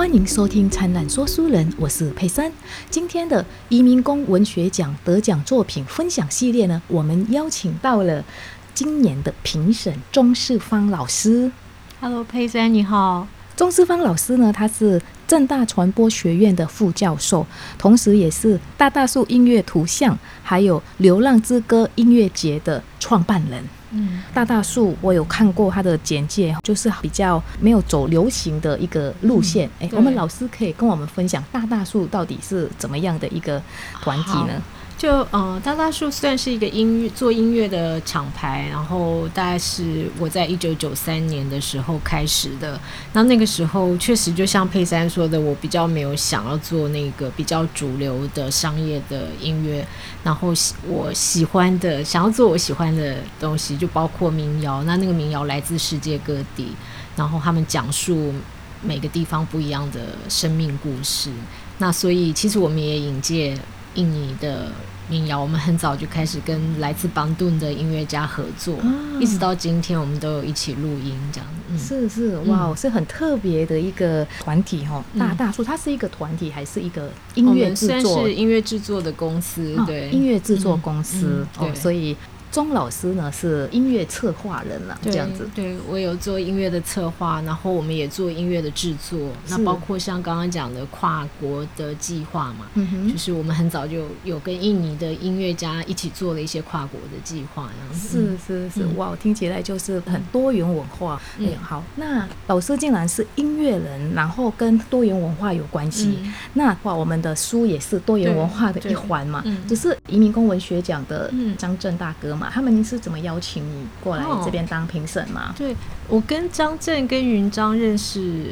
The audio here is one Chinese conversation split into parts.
欢迎收听《灿烂说书人》，我是佩珊。今天的移民工文学奖得奖作品分享系列呢，我们邀请到了今年的评审钟世芳老师。Hello，佩珊你好。钟世芳老师呢，他是正大传播学院的副教授，同时也是大大树音乐图像还有流浪之歌音乐节的创办人。嗯，大大树，我有看过他的简介，就是比较没有走流行的一个路线。哎、对我们老师可以跟我们分享大大树到底是怎么样的一个团体呢？就呃，大大树算是一个音乐做音乐的厂牌，然后大概是我在一九九三年的时候开始的。那那个时候确实就像佩珊说的，我比较没有想要做那个比较主流的商业的音乐，然后喜我喜欢的想要做我喜欢的东西，就包括民谣。那那个民谣来自世界各地，然后他们讲述每个地方不一样的生命故事。那所以其实我们也引介印尼的民谣，我们很早就开始跟来自邦顿的音乐家合作，啊一直到今天我们都有一起录音这样。嗯，是是，哇，是很特别的一个团体哈、嗯大大树，它是一个团体还是一个音我乐制作？是音乐制作的公司，哦对，音乐制作公司、对所以钟老师呢是音乐策划人了，这样子。对我有做音乐的策划，然后我们也做音乐的制作，那包括像刚刚讲的跨国的计划嘛。嗯就，是我们很早就有跟印尼的音乐家一起做了一些跨国的计划。是是是，嗯哇，听起来就是很多元文化。嗯哎、好，那老师竟然是音乐人，然后跟多元文化有关系。嗯那话，我们的书也是多元文化的一环嘛，嗯只是移民工文学奖的嗯张震大哥嘛，他们是怎么邀请你过来哦这边当评审嘛？对我跟张震跟云章认识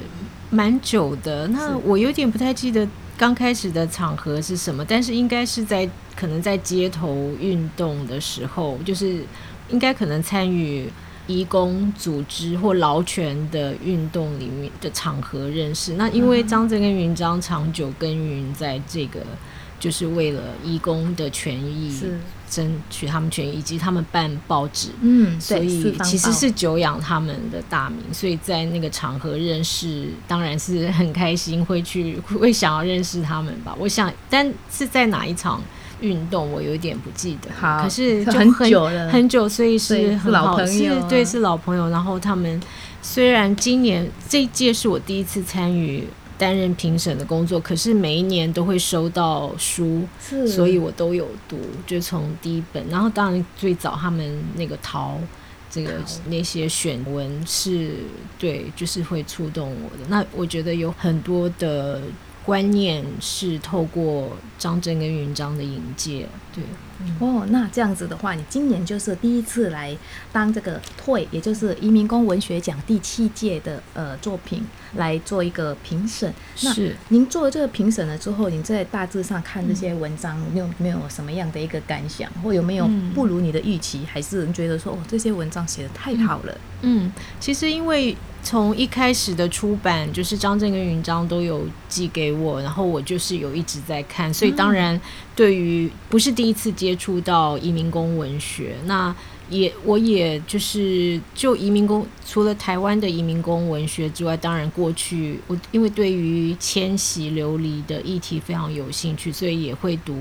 蛮久的，那我有点不太记得刚开始的场合是什么，但是应该是在可能在街头运动的时候，就是应该可能参与。义工组织或劳权的运动里面的场合认识，那因为张震跟云章长久耕耘在这个，就是为了义工的权益，争取他们权益，以及他们办报纸，嗯，所以其实是久仰他们的大名，所以在那个场合认识，当然是很开心，会去 会想要认识他们吧。我想，但是在哪一场运动，我有一点不记得。好可是就很很久了很久，所以是老朋友啊是对，是老朋友。然后他们虽然今年这一届是我第一次参与。担任评审的工作，可是每一年都会收到书，所以我都有读，就从第一本，然后当然最早他们那个陶这个那些选文是对，就是会触动我的。那我觉得有很多的观念是透过张震跟云章的引介，对，哦，那这样子的话，你今年就是第一次来当这个退，也就是移民工文学奖第七届的呃作品来做一个评审。那是。您做了这个评审了之后，您在大致上看这些文章，你有没有什么样的一个感想，或有没有嗯不如你的预期，还是你觉得说哦这些文章写的太好了？嗯，其实因为从一开始的出版，就是张震跟云章都有寄给我，然后我就是有一直在看，所以当然对于不是第一次接触到移民工文学，那也我也就是就移民工除了台湾的移民工文学之外，当然过去我因为对于迁徙流离的议题非常有兴趣，所以也会读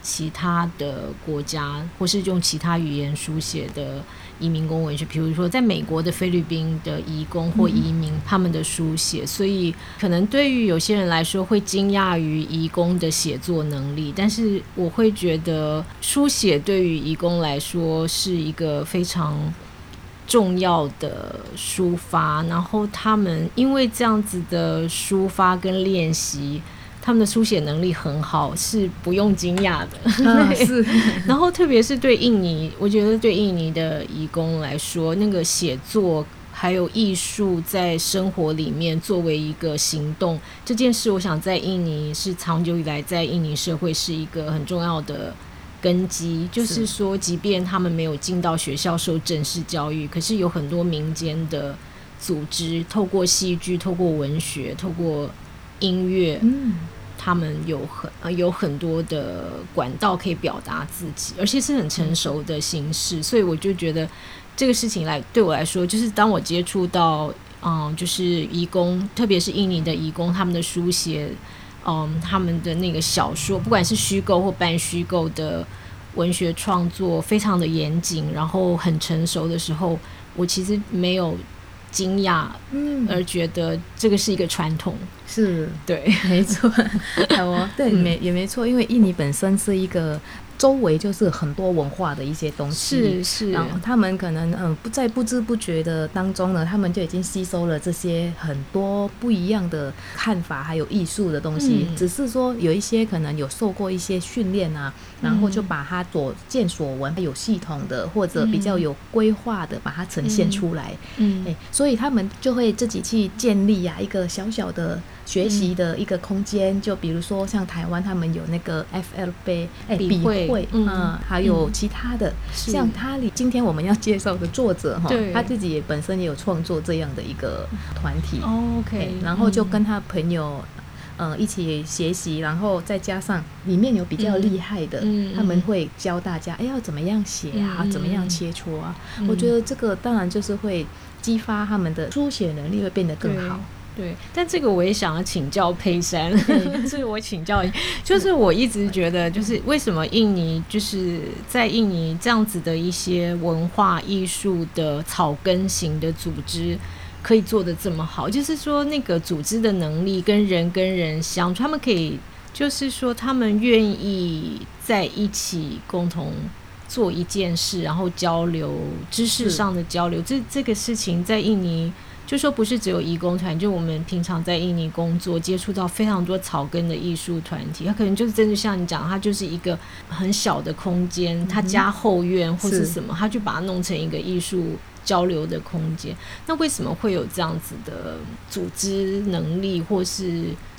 其他的国家或是用其他语言书写的移民工文学，比如说在美国的菲律宾的移工或移民他们的书写，所以可能对于有些人来说会惊讶于移工的写作能力，但是我会觉得书写对于移工来说是一个非常。重要的抒发，然后他们因为这样子的抒发跟练习，他们的书写能力很好，是不用惊讶的。啊 是，然后特别是对印尼，我觉得对印尼的移工来说，那个写作还有艺术在生活里面作为一个行动这件事，我想在印尼是长久以来在印尼社会是一个很重要的。根基就是是说，即便他们没有进到学校受正式教育，可是有很多民间的组织，透过戏剧、透过文学、透过音乐，嗯，他们有很呃有很多的管道可以表达自己，而且是很成熟的形式，所以我就觉得这个事情来对我来说，就是当我接触到嗯，就是移工，特别是印尼的移工，他们的书写，嗯，他们的那个小说，不管是虚构或半虚构的文学创作，非常的严谨，然后很成熟的时候，我其实没有惊讶，嗯。而觉得这个是一个传统，是。对，没错，好哦，对，嗯。没也没错，因为印尼本身是一个周围就是很多文化的一些东西，是是，然后他们可能嗯不在不知不觉的当中呢，他们就已经吸收了这些很多不一样的看法，还有艺术的东西。嗯。只是说有一些可能有受过一些训练啊，然后就把他所见所闻有系统的或者比较有规划的把它呈现出来。嗯。哎，所以他们就会自己去建立呀、一个小小的学习的一个空间，就比如说像台湾他们有那个 FLB 哎笔会会，嗯嗯，还有嗯。其他的，是。像他里今天我们要介绍的作者哈，他自己也本身也有创作这样的一个团体，，OK，然后就嗯。跟他朋友。呃，一起学习，然后再加上里面有比较厉害的，嗯嗯他们会教大家，哎，要怎么样写啊，嗯嗯怎么样嗯切磋啊。嗯我觉得这个当然就是会激发他们的书写能力会变得更好。对，但这个我也想要请教佩珊，所以 我请教一，就是我一直觉得，就是为什么印尼就是在印尼这样子的一些文化艺术的草根型的组织。可以做的这么好，就是说那个组织的能力跟人跟人相处，他们可以，就是说他们愿意在一起共同做一件事，然后交流知识上的交流。这这个事情在印尼就说不是只有义工团，就我们平常在印尼工作，接触到非常多草根的艺术团体，他可能就是真的像你讲，他就是一个很小的空间，他家后院或是是什么，他就把它弄成一个艺术交流的空间。那为什么会有这样子的组织能力，或是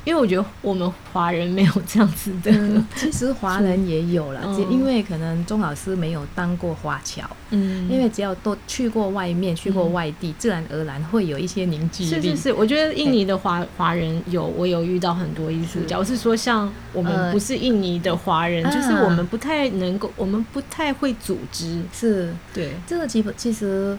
因为我觉得我们华人没有这样子的，嗯，其实华人也有了，嗯因为可能钟老师没有当过华侨，嗯因为只要都去过外面、去过外地，自然而然会有一些凝聚力。是是是，我觉得印尼的华华人有，我有遇到很多艺术家。我是说，像我们呃不是印尼的华人，就是啊我们不太能够，我们不太会组织。是对，这个基本其实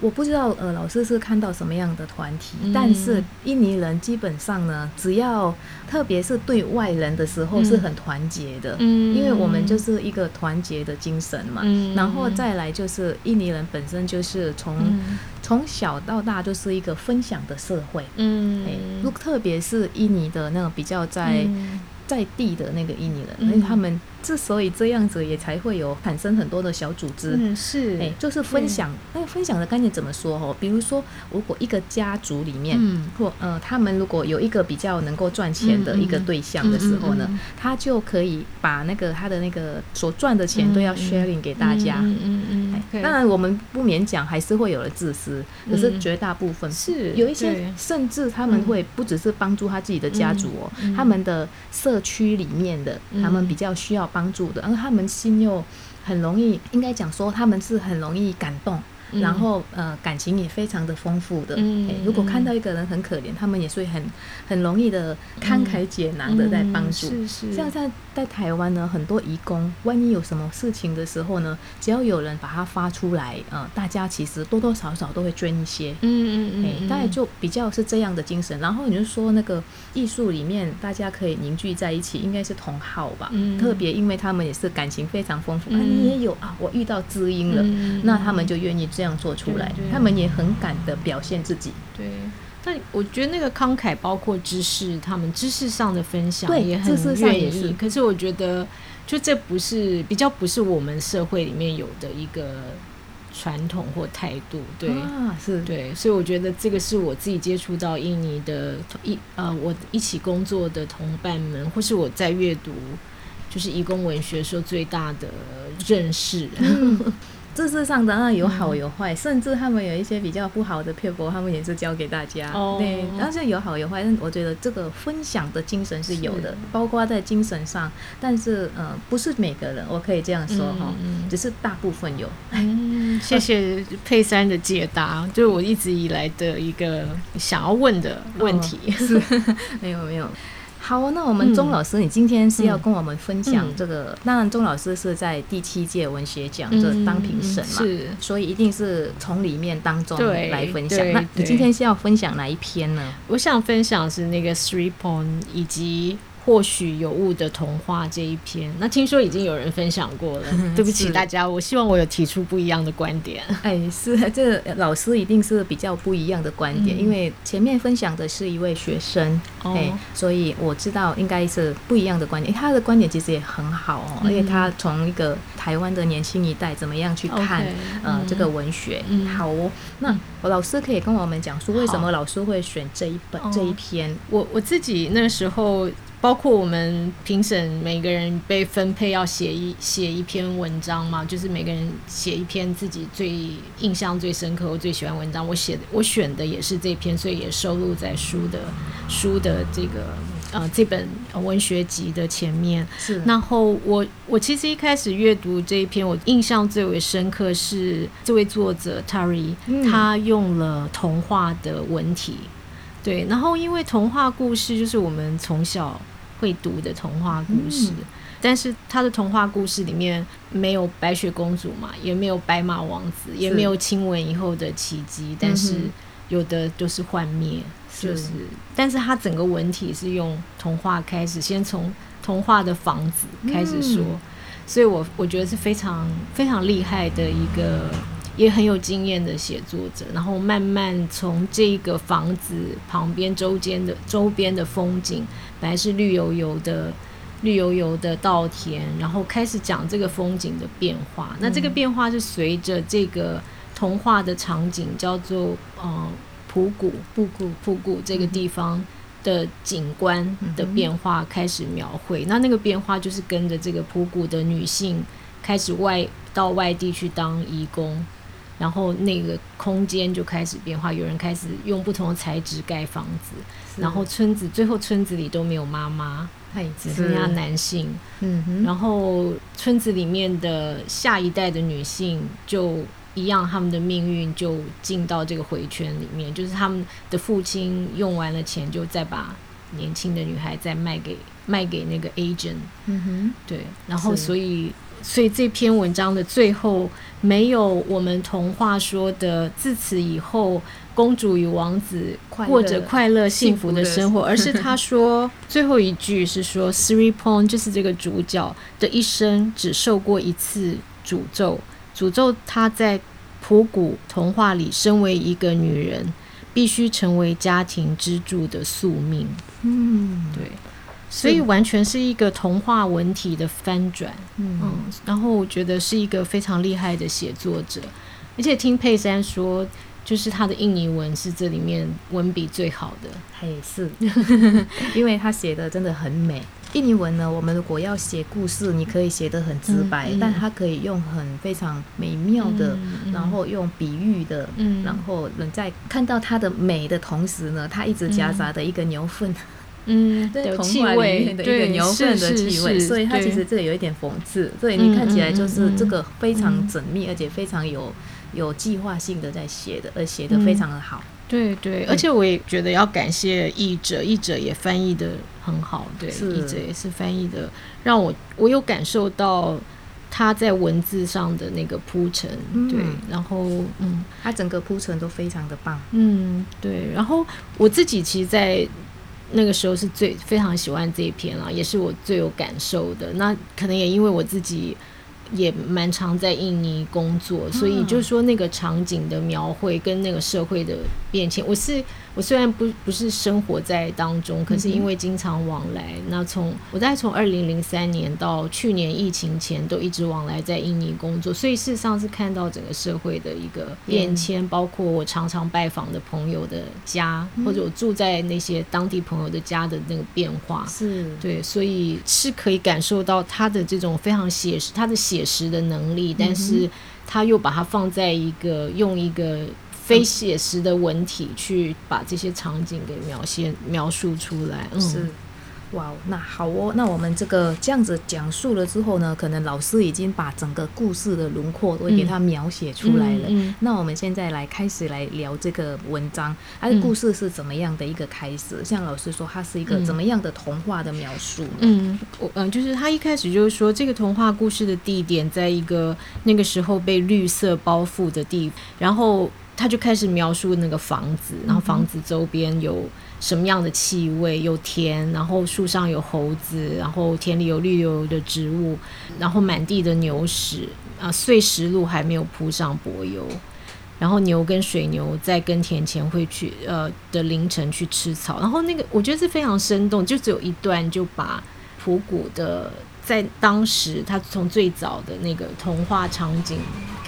我不知道，呃，老师是看到什么样的团体，嗯。但是印尼人基本上呢，只要特别是对外人的时候嗯是很团结的，嗯。因为我们就是一个团结的精神嘛。嗯。然后再来就是印尼人本身就是从、嗯。从小到大就是一个分享的社会。嗯。哎，如特别是印尼的那种比较在、嗯。在地的那个印尼人，嗯。因为他们之所以这样子，也才会有产生很多的小组织。嗯是哎、就是分享。那个分享的概念怎么说哦？比如说，如果一个家族里面，嗯或呃，他们如果有一个比较能够赚钱的一个对象的时候呢，他就可以把那个他的那个所赚的钱都要 sharing 给大家。嗯嗯嗯当然，我们不免讲，还是会有人自私，可是嗯绝大部分是有一些，甚至他们会不只是帮助他自己的家族哦，他们的社区里面的，嗯他们比较需要帮助的，然后他们心又很容易，应该讲说他们是很容易感动。嗯然后呃，感情也非常的丰富的。如果看到一个人很可怜，他们也是会很很容易的慷慨解囊的在帮助。嗯是是像在在台湾呢，很多义工，万一有什么事情的时候呢，只要有人把它发出来，呃，大家其实多多少少都会捐一些。嗯、嗯嗯嗯，大概就比较是这样的精神。然后你就说那个艺术里面，大家可以凝聚在一起，应该是同好吧？嗯特别因为他们也是感情非常丰富，啊，嗯你也有啊，我遇到知音了，嗯那他们就愿意这样做出来对对，他们也很敢的表现自己。对，但我觉得那个慷慨包括知识，他们知识上的分享对也很愿意。可是我觉得，就这不是比较不是我们社会里面有的一个传统或态度。对，啊，是，对，所以我觉得这个是我自己接触到印尼的一呃，我一起工作的同伴们，或是我在阅读就是义工文学的时候最大的认识。嗯，知识上当然有嗯好有坏，甚至他们有一些比较不好的撇步，他们也是教给大家。哦对，但是有好有坏，但我觉得这个分享的精神是有的，包括在精神上，但是呃，不是每个人，我可以这样说哈，嗯只是大部分有。嗯，谢谢佩珊的解答，就是我一直以来的一个想要问的问题。是没有 没有。好，那我们钟老师，你今天是要嗯跟我们分享嗯这个？当然，钟老师是在第七届文学奖这当评审嘛，是所以一定是从里面当中对来分享。那你今天是要分享哪一篇呢？我想分享是那个 Three Point 以及或许有误的童话这一篇。那听说已经有人分享过了，对不起大家，我希望我有提出不一样的观点。哎，是 这个老师一定是比较不一样的观点，嗯因为前面分享的是一位学生，哦哎，所以我知道应该是不一样的观点。他的观点其实也很好哦，嗯而且他从一个台湾的年轻一代怎么样去看呃这个文学。嗯好哦，那老师可以跟我们讲说，为什么老师会选这一本哦这一篇？我我自己那时候，包括我们评审每个人被分配要写一写一篇文章嘛，就是每个人写一篇自己最印象最深刻、我最喜欢文章。我写的我选的也是这篇，所以也收录在书的书的这个呃这本呃文学集的前面。是然后我我其实一开始阅读这一篇，我印象最为深刻是这位作者 Tari，、嗯他用了童话的文体，对，然后因为童话故事就是我们从小会读的童话故事。嗯。但是他的童话故事里面没有白雪公主嘛，也没有白马王子，也没有亲吻以后的奇迹，但是有的就是幻灭，是。就是，但是他整个文体是用童话开始，先从童话的房子开始说，嗯。所以我我觉得是非常非常厉害的一个，也很有经验的写作者，然后慢慢从这个房子旁边周间的周边的风景，本来是绿油油的。绿油油的稻田，然后开始讲这个风景的变化。那这个变化是随着这个童话的场景叫做呃普谷布谷普谷这个地方的景观的变化开始描绘。那那个变化就是跟着这个普谷的女性开始外到外地去当义工，然后那个空间就开始变化，有人开始用不同的材质盖房子，然后村子最后村子里都没有妈妈，哎，只剩下男性。嗯哼，然后村子里面的下一代的女性就一样，他们的命运就进到这个回圈里面，就是他们的父亲用完了钱，就再把年轻的女孩在卖给卖给那个 agent，嗯哼，对，然后所以。所以这篇文章的最后没有我们童话说的自此以后公主与王子快过着快乐。幸福的生活，而是他说 最后一句是说 Three Pond 就是这个主角的一生只受过一次诅咒，诅咒他在普谷童话里身为一个女人必须成为家庭支柱的宿命。嗯，对，所以完全是一个童话文体的翻转。嗯嗯，然后我觉得是一个非常厉害的写作者，而且听佩珊说，就是他的印尼文是这里面文笔最好的。嘿，是，因为他写的真的很美。印尼文呢，我们如果要写故事，你可以写得很直白，嗯嗯但它可以用很非常美妙的，然后用比喻的，嗯。然后人在看到它的美的同时呢，它一直夹杂的一个牛粪，嗯，童话里气味。面的一个对牛粪的气味，所以它其实这里有一点讽刺，所以嗯你看起来就是这个非常嗯。缜密，而且非常有有计划性的在写的，而写的非常的好。对对，而且我也觉得要感谢译者，译者也翻译的很好，对，译者也是翻译的，让我我有感受到他在文字上的那个铺陈，嗯对，然后嗯他整个铺陈都非常的棒。嗯对，然后我自己其实，在那个时候是最非常喜欢这一篇啊，也是我最有感受的。那可能也因为我自己也蛮常在印尼工作，所以就是说那个场景的描绘跟那个社会的变迁，我是我虽然不不是生活在当中，可是因为经常往来，那从我在从二零零三年到去年疫情前都一直往来在印尼工作，所以事实上是看到整个社会的一个变迁，包括我常常拜访的朋友的家，或者我住在那些当地朋友的家的那个变化。是，对，所以是可以感受到他的这种非常写实，他的写实的能力，但是他又把它放在一个用一个非写实的文体去把这些场景给描写描述出来。嗯，是，哇，那好哦，那我们这个这样子讲述了之后呢，可能老师已经把整个故事的轮廓都给它描写出来了。嗯嗯那我们现在来开始来聊这个文章，它的嗯故事是怎么样的一个开始？像老师说，它是一个嗯怎么样的童话的描述呢？嗯，我嗯，就是他一开始就是说，这个童话故事的地点在一个那个时候被绿色包覆的地，然后他就开始描述那个房子，然后房子周边有什么样的气味，有田，然后树上有猴子，然后田里有绿油油的植物，然后满地的牛屎，啊，碎石路还没有铺上柏油。然后牛跟水牛在耕田前会去呃的凌晨去吃草，然后那个我觉得是非常生动，就只有一段就把普谷的在当时他从最早的那个童话场景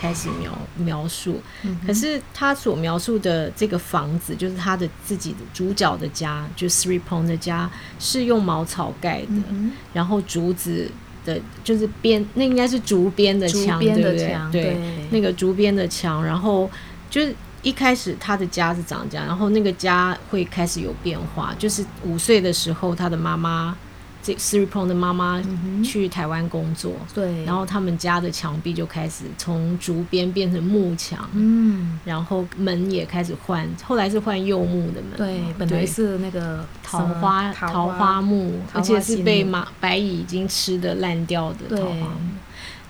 开始描描述，嗯可是他所描述的这个房子，就是他的自己的主角的家，就 Three Pong 的家是用茅草盖的，嗯然后竹子的，就是边那应该是竹编的墙，对不对？墙，对，那个竹编的墙，然后就是一开始他的家是长这样，然后那个家会开始有变化，就是五岁的时候，他的妈妈这 Siri Pong 的妈妈去台湾工作，对，然后他们家的墙壁就开始从竹编变成木墙。嗯，然后门也开始换，后来是换柚木的门，对，本来是那个桃花桃桃花木，花而且是被马白蚁已经吃的烂掉的桃花木。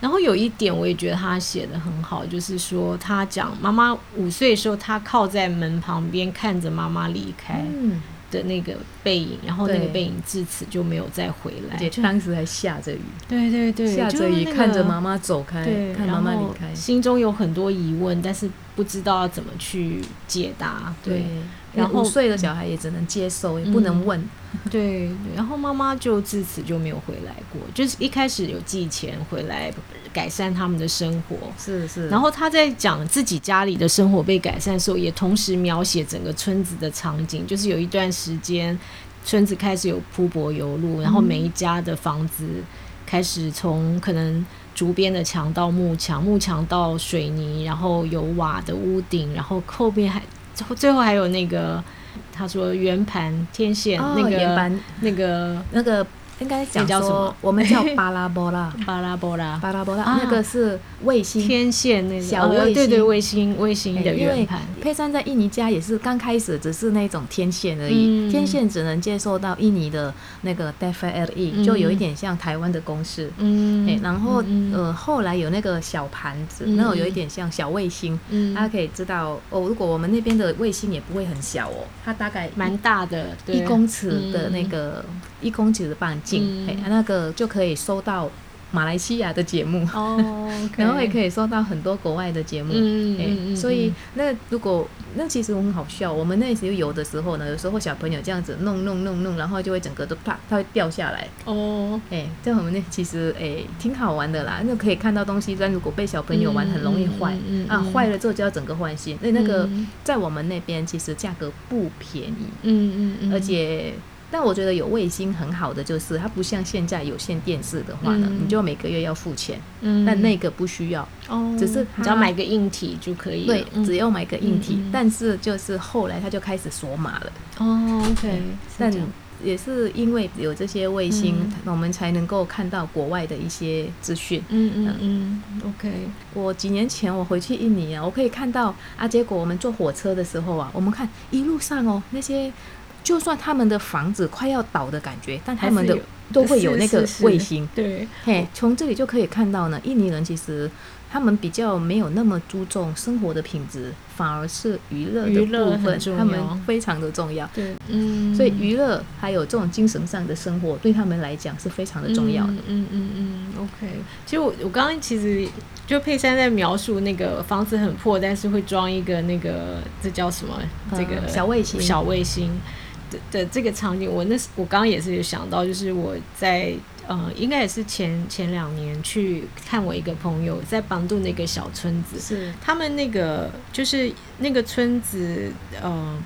然后有一点我也觉得他写的很好，就是说他讲妈妈五岁的时候，他靠在门旁边看着妈妈离开嗯，的那个背影，然后那个背影至此就没有再回来。而且当时还下着雨，对对对，下着雨那个看着妈妈走开，对，看妈妈离开，心中有很多疑问，但是不知道要怎么去解答。对对，，然后五岁的小孩也只能接受，也不能问，对，然后妈妈就自此就没有回来过，就是一开始有寄钱回来改善他们的生活。是是，然后他在讲自己家里的生活被改善的时候，也同时描写整个村子的场景，就是有一段时间，村子开始有铺柏油路，然后每一家的房子开始从可能竹编的墙到木墙，木墙到水泥，然后有瓦的屋顶，然后后面还最后最后还有那个他说圆盘天线、哦那个那个那个应该讲叫什说么，我们叫 巴拉波拉，巴拉波拉。巴拉波拉啊。那个是卫星。天线那个小对对卫星卫星的圆盘。佩珊在印尼家也是刚开始只是那种天线而已，嗯。天线只能接受到印尼的那个 DFLE，、嗯。就有一点像台湾的公式。嗯。哎、然后、嗯呃，后来有那个小盘子，嗯。那种有一点像小卫星，嗯。大家可以知道哦。如果我们那边的卫星也不会很小哦，它大概蛮大的，一公尺的那个一公尺的半径，嗯哎、那个就可以收到马来西亚的节目，哦，然后也可以，收到很多国外的节目。哎嗯嗯嗯，所以那如果那其实很好笑，我们那时候有的时候呢，有时候小朋友这样子弄弄弄弄，然后就会整个都啪，它会掉下来。哦，哎、在我们那其实哎、挺好玩的啦，那可以看到东西，但如果被小朋友玩，很容易坏、啊，嗯嗯嗯嗯坏了之后就要整个换新。那那个嗯在我们那边其实价格不便宜，嗯嗯嗯，而且。但我觉得有卫星很好的就是，它不像现在有线电视的话呢，嗯。你就每个月要付钱，嗯，但那个不需要，哦，只是只要买个硬体就可以，对，嗯。只要买个硬体。但是就是后来它就开始锁码了，哦，OK，但也是因为有这些卫星，嗯。我们才能够看到国外的一些资讯。嗯嗯嗯，OK，我几年前我回去印尼啊，我可以看到啊，结果我们坐火车的时候啊，我们看一路上哦，那些就算他们的房子快要倒的感觉，但他们的都会有那个卫星。对，嘿，从这里就可以看到呢，印尼人其实他们比较没有那么注重生活的品质，反而是娱乐的部分，他们非常的重要。对，嗯，所以娱乐还有这种精神上的生活，对他们来讲是非常的重要的。嗯嗯嗯嗯，OK。其实我我刚刚其实就佩珊在描述那个房子很破，但是会装一个那个这叫什么？这个呃小卫星小卫星的的这个场景，我那时我刚刚也是有想到，就是我在。呃，应该也是前前两年去看我一个朋友在邦杜那个小村子，是，他们那个就是那个村子，呃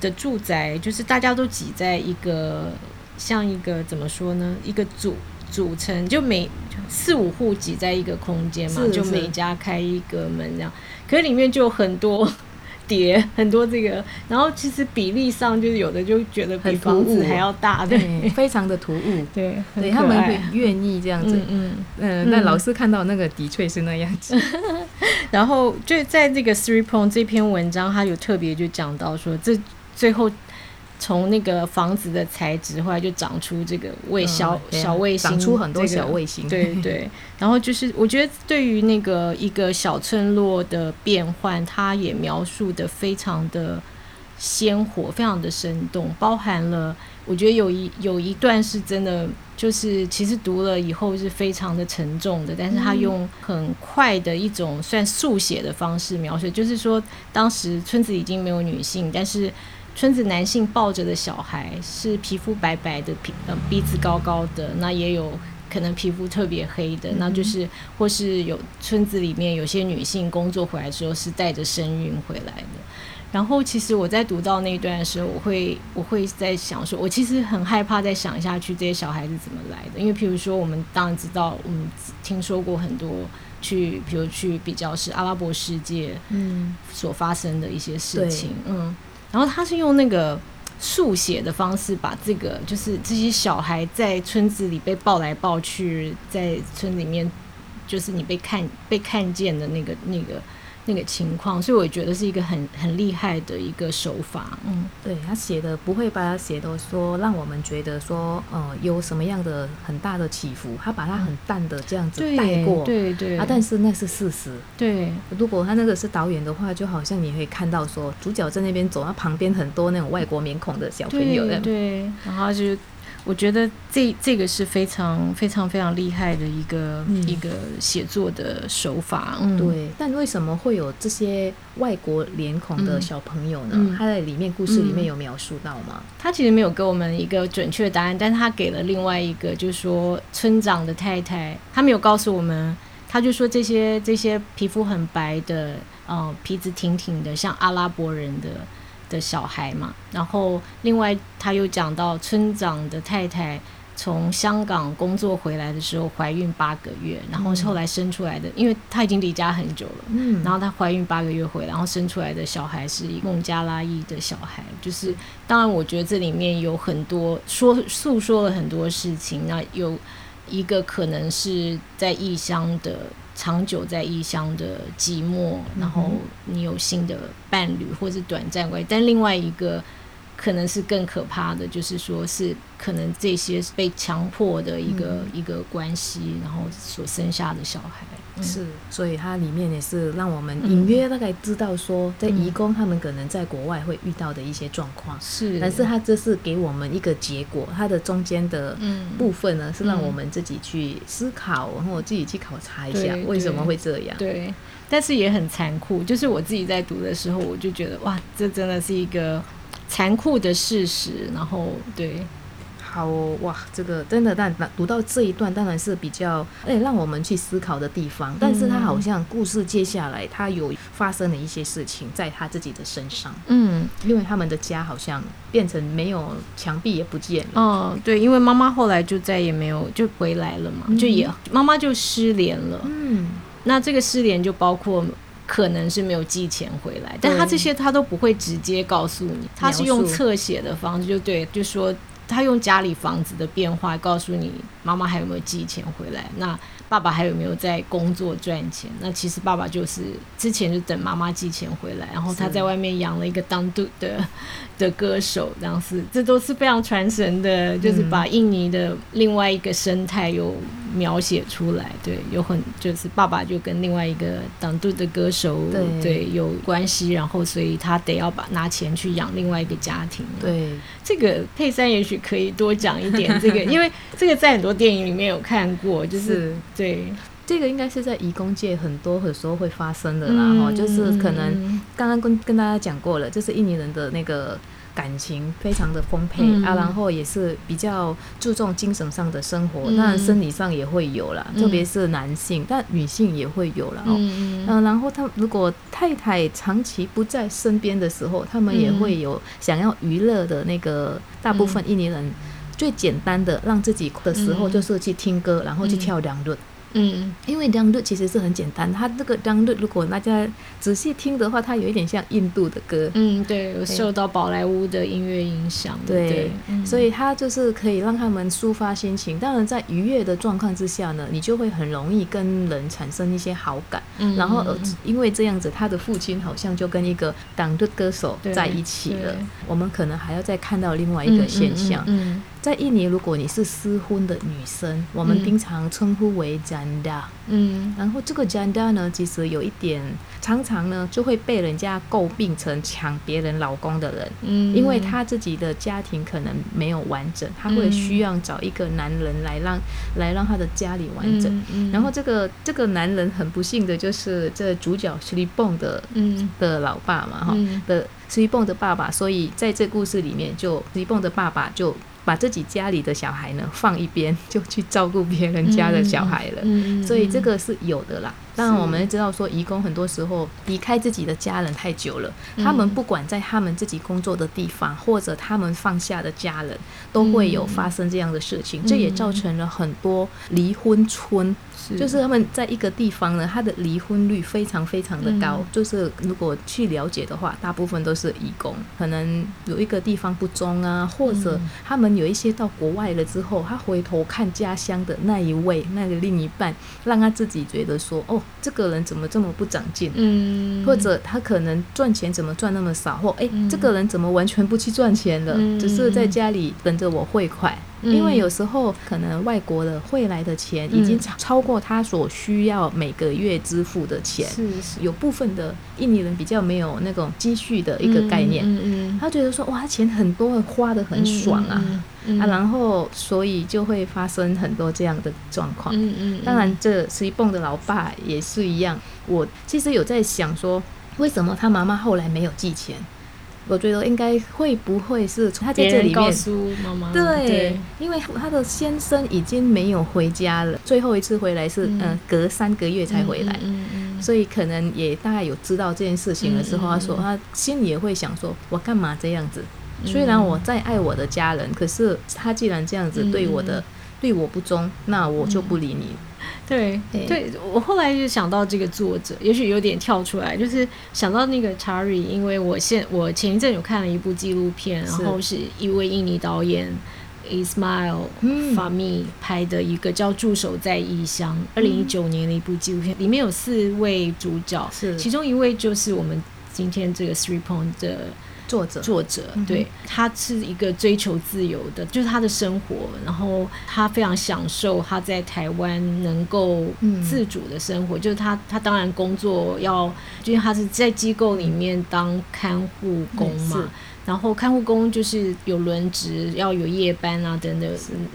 的住宅，就是大家都挤在一个像一个怎么说呢？一个组组成，就每四五户挤在一个空间嘛，就是每家开一个门这样。可是里面就有很多叠很多这个，然后其实比例上就是有的就觉得比房子兀还要大，对。对，非常的突兀。对，对他们可爱。会愿意这样子。嗯，嗯。嗯，那老师看到那个的确是那样子，然后就在这个 Three Point 这篇文章，他有特别就讲到说，这最后从那个房子的材质，后来就长出这个卫小、小卫星，长出很多小卫星，对对，然后就是我觉得对于那个一个小村落的变换，它也描述的非常的鲜活，非常的生动，包含了我觉得有一有一段是真的。就是其实读了以后是非常的沉重的，但是他嗯用很快的一种算速写的方式描述，就是说当时村子已经没有女性，但是村子男性抱着的小孩是皮肤白白的，皮呃鼻子高高的，那也有可能皮肤特别黑的，那就是或是有村子里面有些女性工作回来之后是带着身孕回来的。然后，其实我在读到那一段的时候，我会我会在想说，我其实很害怕再想下去这些小孩子怎么来的，因为譬如说，我们当然知道，我们听说过很多去，比如去比较是阿拉伯世界嗯，所发生的一些事情，嗯，然后他是用那个速写的方式，把这个就是这些小孩在村子里被抱来抱去，在村里面就是你被看被看见的那个那个那个情况，所以我觉得是一个很很厉害的一个手法，嗯对他写的不会把它写的说让我们觉得说，呃，有什么样的很大的起伏，他把它很淡的这样子带对过，对对。啊，但是那是事实。对。如果他那个是导演的话，就好像你会看到说，主角在那边走，他旁边很多那种外国面孔的小朋友，对对，然后就我觉得这这个是非常非常非常厉害的一个、嗯一个写作的手法，嗯，对，但为什么会有这些外国脸孔的小朋友呢？嗯他在里面故事里面有描述到吗？他其实没有给我们一个准确的答案，但是他给了另外一个，就是说村长的太太，他没有告诉我们，他就说这些这些皮肤很白的，呃，皮子挺挺的，像阿拉伯人的的小孩嘛。然后另外他又讲到村长的太太。从香港工作回来的时候，怀孕八个月，然后后来生出来的，因为她已经离家很久了，嗯，然后她怀孕八个月回来，然后生出来的小孩是孟加拉裔的小孩，就是当然，我觉得这里面有很多说诉说了很多事情。那有一个可能是在异乡的长久在异乡的寂寞，然后你有新的伴侣或是短暂关系，但另外一个可能是更可怕的，就是说是可能这些被强迫的一个、一个关系，然后所生下的小孩。嗯。是，所以它里面也是让我们隐约大概知道说，在移工他们可能在国外会遇到的一些状况，是，但是它这是给我们一个结果，它的中间的嗯。部分呢，是让我们自己去思考，然后自己去考察一下为什么会这样。对，但是也很残酷。就是我自己在读的时候，我就觉得哇，这真的是一个残酷的事实。然后对，好哦哇，这个真的，但读到这一段当然是比较哎让我们去思考的地方，但是他好像故事接下来他有发生了一些事情在他自己的身上，嗯，因为他们的家好像变成没有墙壁也不见了。哦，对，因为妈妈后来就再也没有就回来了嘛，嗯就也妈妈就失联了。嗯，那这个失联就包括。可能是没有寄钱回来，但他这些他都不会直接告诉你，他是用侧写的方式，就对，就说他用家里房子的变化告诉你妈妈还有没有寄钱回来，那爸爸还有没有在工作赚钱？那其实爸爸就是之前就等妈妈寄钱回来，然后他在外面养了一个当地的 的歌手，这样是，这都是非常传神的，就是嗯把印尼的另外一个生态有描写出来。对，有很就是爸爸就跟另外一个当杜的歌手对有关系，然后所以他得要把拿钱去养另外一个家庭。，对，这个佩珊也许可以多讲一点 这个，因为这个在很多电影里面有看过，就是是对这个应该是在移工界很多很时候会发生的啦，嗯哈、就是可能嗯刚刚跟跟大家讲过了，就是印尼人的那个感情非常的丰沛、嗯啊，然后也是比较注重精神上的生活，嗯当然生理上也会有啦，嗯特别是男性，但女性也会有了。哦。嗯嗯、然后他如果太太长期不在身边的时候，他们也嗯会有想要娱乐的那个，大部分印尼人最简单的让自己的时候嗯就是去听歌，然后去跳两轮。嗯因为 dangdut 其实是很简单，它这个 dangdut 如果大家仔细听的话，它有一点像印度的歌，嗯，对，有受到宝莱坞的音乐影响，对嗯所以它就是可以让他们抒发心情。当然，在愉悦的状况之下呢，你就会很容易跟人产生一些好感。嗯然后因为这样子，他的父亲好像就跟一个党的歌手在一起了。我们可能还要再看到另外一个现象，嗯在印尼，如果你是失婚的女生，我们嗯经常称呼为 janda。嗯然后这个 janda 呢，其实有一点，常常呢就会被人家诟病成抢别人老公的人。嗯，因为他自己的家庭可能没有完整，他会需要找一个男人来让来让他的家里完整。，嗯然后这个这个男人很不幸的就是这主角 s h r i b o n 的嗯的老爸嘛，哈、嗯的 s h r i b o n 的爸爸，所以在这故事里面就 s h r i b o n 的爸爸就把自己家里的小孩呢放一边，就去照顾别人家的小孩了。嗯所以这个是有的啦。当然，我们知道说，移工很多时候离开自己的家人太久了，嗯。他们不管在他们自己工作的地方，或者他们放下的家人，都会有发生这样的事情。嗯。这也造成了很多离婚村，是。就是他们在一个地方呢，他的离婚率非常非常的高。嗯。就是如果去了解的话，大部分都是移工，可能有一个地方不忠啊，或者嗯。他们有一些到国外了之后，他回头看家乡的那一位那个另一半，让他自己觉得说，哦，这个人怎么这么不长进？嗯，或者他可能赚钱怎么赚那么少，或哎、嗯。这个人怎么完全不去赚钱了，嗯。只是在家里等着我汇款。嗯。因为有时候可能外国的汇来的钱已经嗯超超过他所需要每个月支付的钱，是是。有部分的印尼人比较没有那种积蓄的一个概念，嗯嗯，他觉得说哇钱很多，花的很爽啊。嗯啊，然后所以就会发生很多这样的状况。嗯嗯，当然，这十一蹦的老爸也是一样。我其实有在想说，为什么他妈妈后来没有寄钱？我觉得应该会不会是他在这里面。诉妈妈，对，因为他的先生已经没有回家了，最后一次回来是嗯隔三个月才回来，嗯嗯所以可能也大概有知道这件事情的时候，他说嗯他心里也会想说，我干嘛这样子？嗯虽然我再爱我的家人，可是他既然这样子对我的、嗯。对我不忠，那我就不理你。对对。对，我后来就想到这个作者，也许有点跳出来，就是想到那个查理，因为我现我前一阵有看了一部纪录片，然后是。一位印尼导演 Ismail 嗯。Fahmi 拍的一个叫《驻守在异乡》，二零一九年的一部纪录片，里面有四位主角，是。其中一位就是我们今天这个 Three Point 的作者作者对他是一个追求自由的，就是他的生活，然后他非常享受他在台湾能够嗯自主的生活，就是他他当然工作要，就是他是在机构里面当看护工嘛。然后看护工就是有轮值，要有夜班啊等等，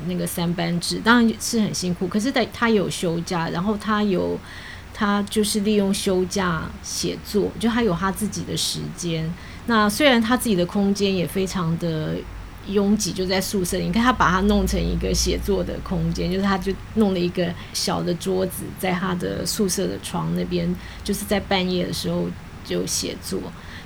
那个三班制，当然是很辛苦。可是，在他有休假，然后他有他就是利用休假写作，就他有他自己的时间。那虽然他自己的空间也非常的拥挤，就在宿舍，你看他把它弄成一个写作的空间，就是他就弄了一个小的桌子在他的宿舍的床那边，就是在半夜的时候就写作。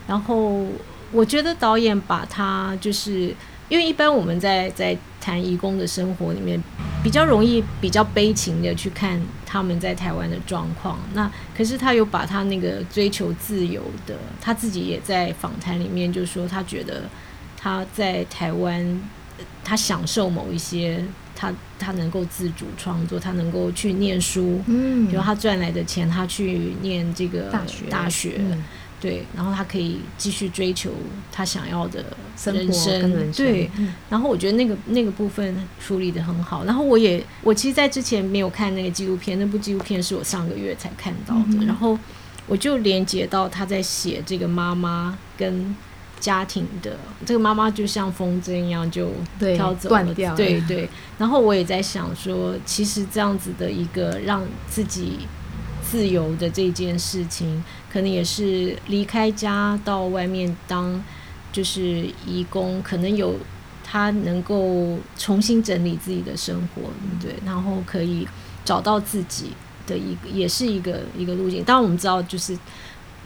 然后我觉得导演把他就是因为一般我们在在谈义工的生活里面，比较容易比较悲情的去看他们在台湾的状况。那可是他有把他那个追求自由的，他自己也在访谈里面就说，他觉得他在台湾，呃他享受某一些，他他能够自主创作，他能够去念书。嗯比如他赚来的钱，他去念这个大学大学，嗯对，然后他可以继续追求他想要的生活人生，跟人生对。嗯然后我觉得那个那个部分处理的很好。然后我也我其实，在之前没有看那个纪录片，那部纪录片是我上个月才看到的。嗯然后我就连接到他在写这个妈妈跟家庭的这个妈妈，就像风筝一样就对飘走了，断掉了对对。然后我也在想说，其实这样子的一个让自己自由的这件事情，可能也是离开家到外面当就是义工，可能有他能够重新整理自己的生活，对，然后可以找到自己的一个，也是一个一个路径。当然我们知道，就是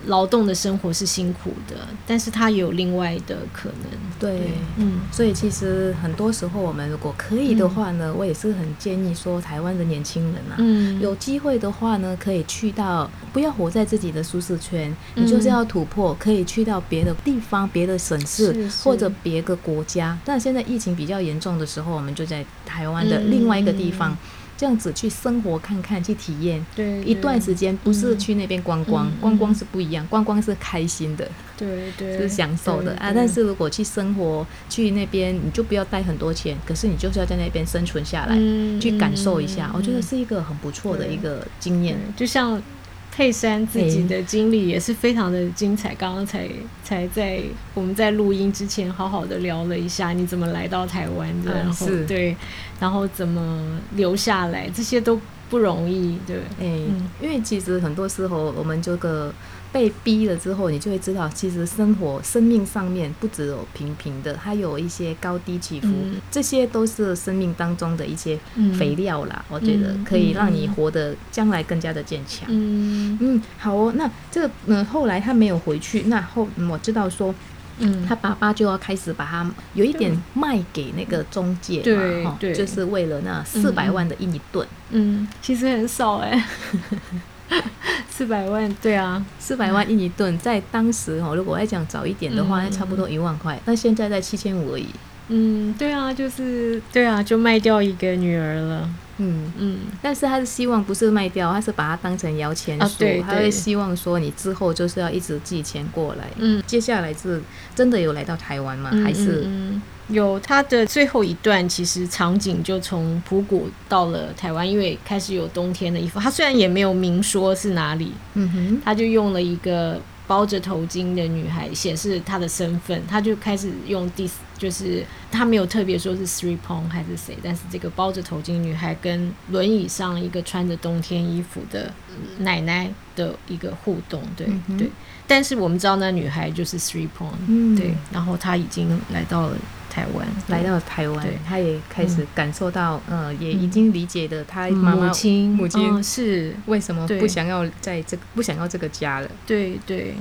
劳动的生活是辛苦的，但是它也有另外的可能。对，嗯，所以其实很多时候我们如果可以的话呢，我也是很建议说，台湾的年轻人啊，嗯有机会的话呢，可以去到，不要活在自己的舒适圈，嗯你就是要突破，可以去到别的地方、别的省市或者别个国家。但现在疫情比较严重的时候，我们就在台湾的嗯另外一个地方。嗯这样子去生活看看，去体验对一段时间，不是嗯去那边观光，嗯观光是不一样，观光是开心的，对对是享受的啊。但是如果去生活，去那边你就不要带很多钱，可是你就是要在那边生存下来，嗯去感受一下，嗯我觉得是一个很不错的一个经验。就像佩珊自己的经历也是非常的精彩。刚刚才才在我们在录音之前好好的聊了一下，你怎么来到台湾的，嗯然后对，然后怎么留下来，这些都不容易，对，哎、嗯因为其实很多时候我们这个被逼了之后，你就会知道，其实生活、生命上面不只有平平的，它有一些高低起伏，嗯这些都是生命当中的一些嗯肥料啦。我觉得嗯可以让你嗯活得将来更加的坚强。嗯嗯，好哦。那这个，嗯，后来他没有回去，那后、嗯我知道说，嗯。他爸爸就要开始把他有一点卖给那个中介嘛，哈就是为了那四百万的印尼盾。嗯，其实很少哎、四百万，对啊，四百万印尼盾在当时哦，如果要讲早一点的话，差不多一万块，那现在在七千五而已。嗯，对啊，就是对啊，就卖掉一个女儿了，嗯，嗯但是他是希望不是卖掉，他是把它当成摇钱树，啊对对他会希望说你之后就是要一直寄钱过来。嗯。接下来是真的有来到台湾吗？嗯还是嗯嗯有他的最后一段，其实场景就从普谷到了台湾，因为开始有冬天的衣服。他虽然也没有明说是哪里，嗯哼，他就用了一个包着头巾的女孩显示她的身份，她就开始用第，就是她没有特别说是 Three Pong 还是谁，但是这个包着头巾女孩跟轮椅上一个穿着冬天衣服的奶奶的一个互动，对、嗯对。但是我们知道那女孩就是 Three Point，、嗯。对，然后她已经来到了台湾，来到了台湾对，他也开始感受到，呃，也已经理解的她妈妈母亲。母亲嗯是。为什么不想要在这个不想要这个家了。对对，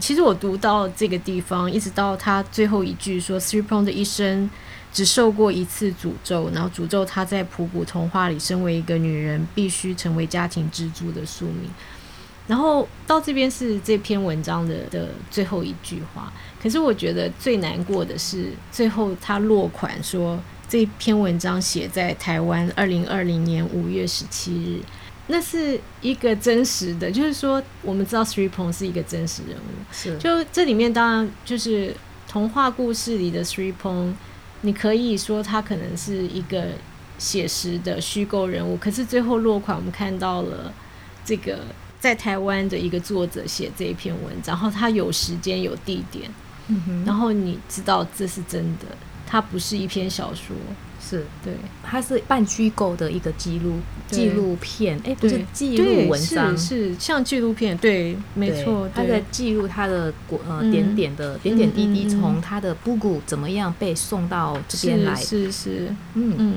其实我读到这个地方，一直到他最后一句说 Three Point 的一生只受过一次诅咒，然后诅咒她在普谷童话里身为一个女人必须成为家庭支柱的宿命。然后到这边是这篇文章的的最后一句话，可是我觉得最难过的是最后他落款说这篇文章写在台湾二零二零年五月十七日，那是一个真实的，就是说我们知道 Three Pong 是一个真实人物，是。就这里面当然就是童话故事里的 Three Pong，你可以说他可能是一个写实的虚构人物，可是最后落款我们看到了这个在台湾的一个作者写这一篇文章，然后他有时间有地点，嗯哼，然后你知道这是真的，它不是一篇小说，是。对，它是半虚构的一个记录纪录片，哎，不是对。记录文章，是是像纪录片，对，没错，他在记录他的国呃嗯。点点的点点滴滴，从他的布谷怎么样被送到这边来，是是是，嗯。嗯，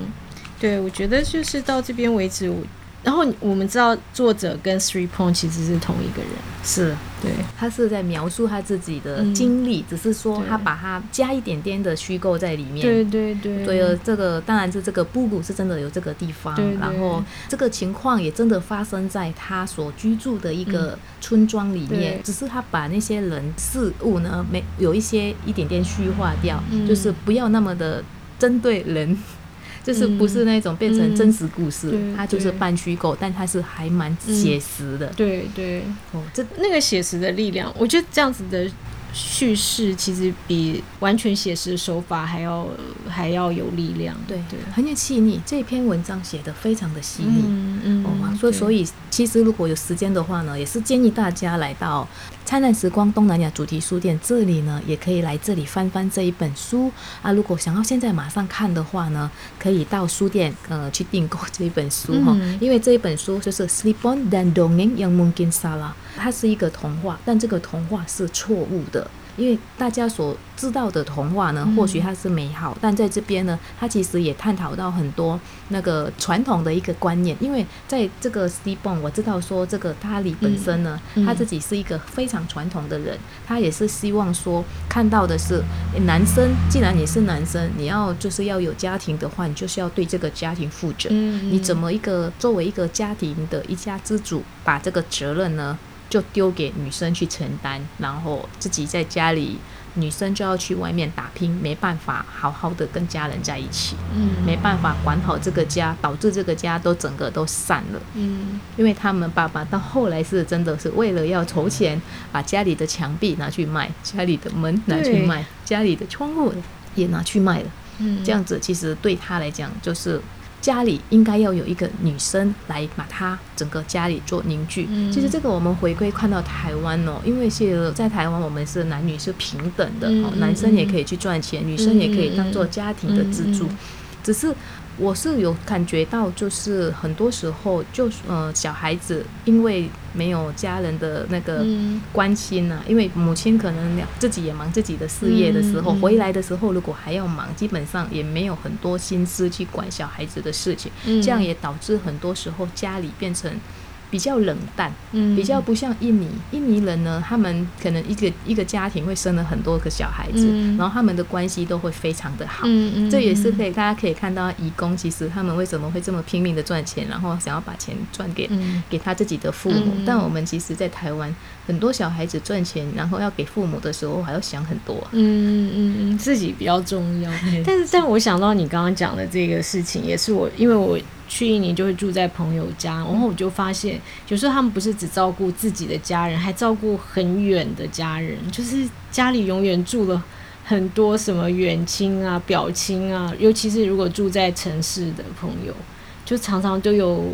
对，我觉得就是到这边为止，我然后我们知道作者跟 Three Point 其实是同一个人，是。对，他是在描述他自己的嗯经历，只是说他把它加一点点的虚构在里面。对对对，对呃，这个当然是这个布谷是真的有这个地方，对对。然后这个情况也真的发生在他所居住的一个村庄里面，对。只是他把那些人事物呢，没有一些一点点虚化掉，嗯。就是不要那么的针对人。就是不是那种变成真实故事，嗯它就是半虚构，但它是还蛮写实的。对对，哦，这那个写实的力量，我觉得这样子的叙事其实比完全写实的手法还要还要有力量，对对，很有细腻。这篇文章写的非常的细腻。嗯嗯哦，所以所以以其实如果有时间的话呢，也是建议大家来到灿烂时光东南亚主题书店这里呢，也可以来这里翻翻这一本书啊。如果想要现在马上看的话呢，可以到书店呃去订购这一本书哈、嗯因为这一本书就是 Sleep On Dan Dongeng Yang Mungkin Salah，它是一个童话，但这个童话是错误的。因为大家所知道的童话呢，或许它是美好，但在这边呢，它其实也探讨到很多那个传统的一个观念。因为在这个 Steve b o n 我知道说这个他里本身呢，他自己是一个非常传统的人，他也是希望说看到的是男生，既然你是男生，你要就是要有家庭的话，你就是要对这个家庭负责。你怎么一个作为一个家庭的一家之主，把这个责任呢？就丢给女生去承担，然后自己在家里，女生就要去外面打拼，没办法好好的跟家人在一起，嗯，没办法管好这个家，导致这个家都整个都散了，嗯，因为他们爸爸到后来是真的是为了要筹钱，把家里的墙壁拿去卖，家里的门拿去卖，家里的窗户也拿去卖了，嗯，这样子其实对他来讲就是。家里应该要有一个女生来把她整个家里做凝聚。其实这个我们回归看到台湾哦，因为是在台湾我们是男女是平等的，男生也可以去赚钱，女生也可以当做家庭的支柱，只是。我是有感觉到，就是很多时候，就呃小孩子因为没有家人的那个关心呐，因为母亲可能自己也忙自己的事业的时候，回来的时候如果还要忙，基本上也没有很多心思去管小孩子的事情，这样也导致很多时候家里变成。比较冷淡，比较不像印尼。印尼人呢，他们可能一个一个家庭会生了很多个小孩子，然后他们的关系都会非常的好。这也是可以大家可以看到，义工其实他们为什么会这么拼命的赚钱，然后想要把钱赚给给他自己的父母。但我们其实，在台湾很多小孩子赚钱，然后要给父母的时候，还要想很多。嗯嗯嗯，自己比较重要。但是，但我想到你刚刚讲的这个事情，也是我因为我。去一年就会住在朋友家，然后我就发现，有时候他们不是只照顾自己的家人，还照顾很远的家人，就是家里永远住了很多什么远亲啊、表亲啊，尤其是如果住在城市的朋友，就常常都有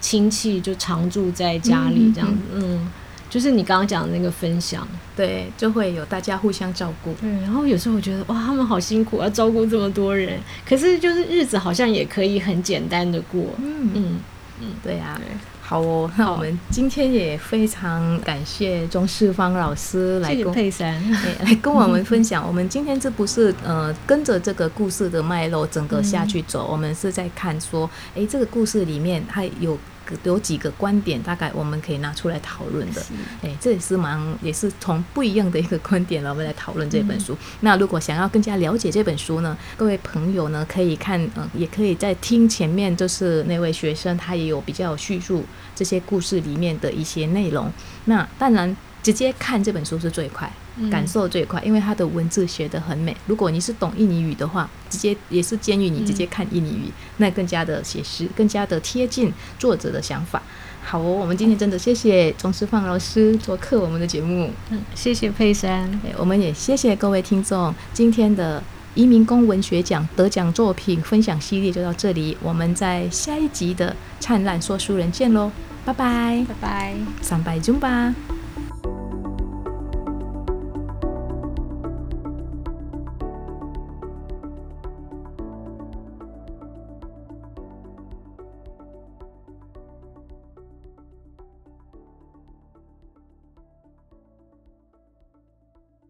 亲戚就常住在家里这样子，嗯。就是你刚刚讲的那个分享，对，就会有大家互相照顾。对，然后有时候我觉得哇，他们好辛苦，要照顾这么多人，可是就是日子好像也可以很简单的过。嗯嗯嗯，对呀。好哦，那我们今天也非常感谢钟世芳老师来跟佩珊 来跟我们分享。我们今天这不是呃跟着这个故事的脉络整个下去走，我们是在看说，哎，这个故事里面它有。有几个观点，大概我们可以拿出来讨论的。哎，这也是蛮，也是从不一样的一个观点了，我们来讨论这本书。那如果想要更加了解这本书呢，各位朋友呢，可以看，嗯，也可以在听前面，就是那位学生他也有比较叙述这些故事里面的一些内容。那当然。直接看这本书是最快，感受最快，因为它的文字写得很美。如果你是懂印尼语的话，直接也是建议你直接看印尼语，那更加的写实，更加的贴近作者的想法。好哦，我们今天真的谢谢钟思放老师做客我们的节目，嗯，谢谢佩珊，我们也谢谢各位听众。今天的移民工文学奖得奖作品分享系列就到这里，我们在下一集的灿烂说书人见喽，拜拜，拜拜，上拜中吧。